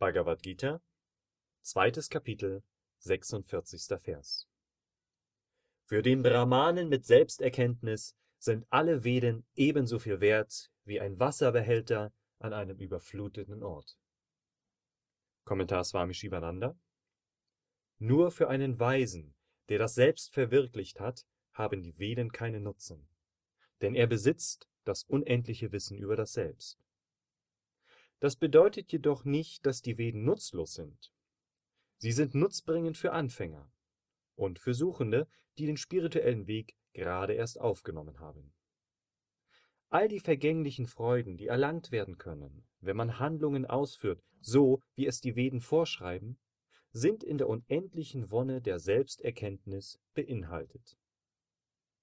Bhagavad Gita, zweites Kapitel, 46. Vers. Für den Brahmanen mit Selbsterkenntnis sind alle Veden ebenso viel wert wie ein Wasserbehälter an einem überfluteten Ort. Kommentar Swami Shivananda Nur für einen Weisen, der das Selbst verwirklicht hat, haben die Veden keinen Nutzen, denn er besitzt das unendliche Wissen über das Selbst. Das bedeutet jedoch nicht, dass die Veden nutzlos sind. Sie sind nutzbringend für Anfänger und für Suchende, die den spirituellen Weg gerade erst aufgenommen haben. All die vergänglichen Freuden, die erlangt werden können, wenn man Handlungen ausführt, so wie es die Veden vorschreiben, sind in der unendlichen Wonne der Selbsterkenntnis beinhaltet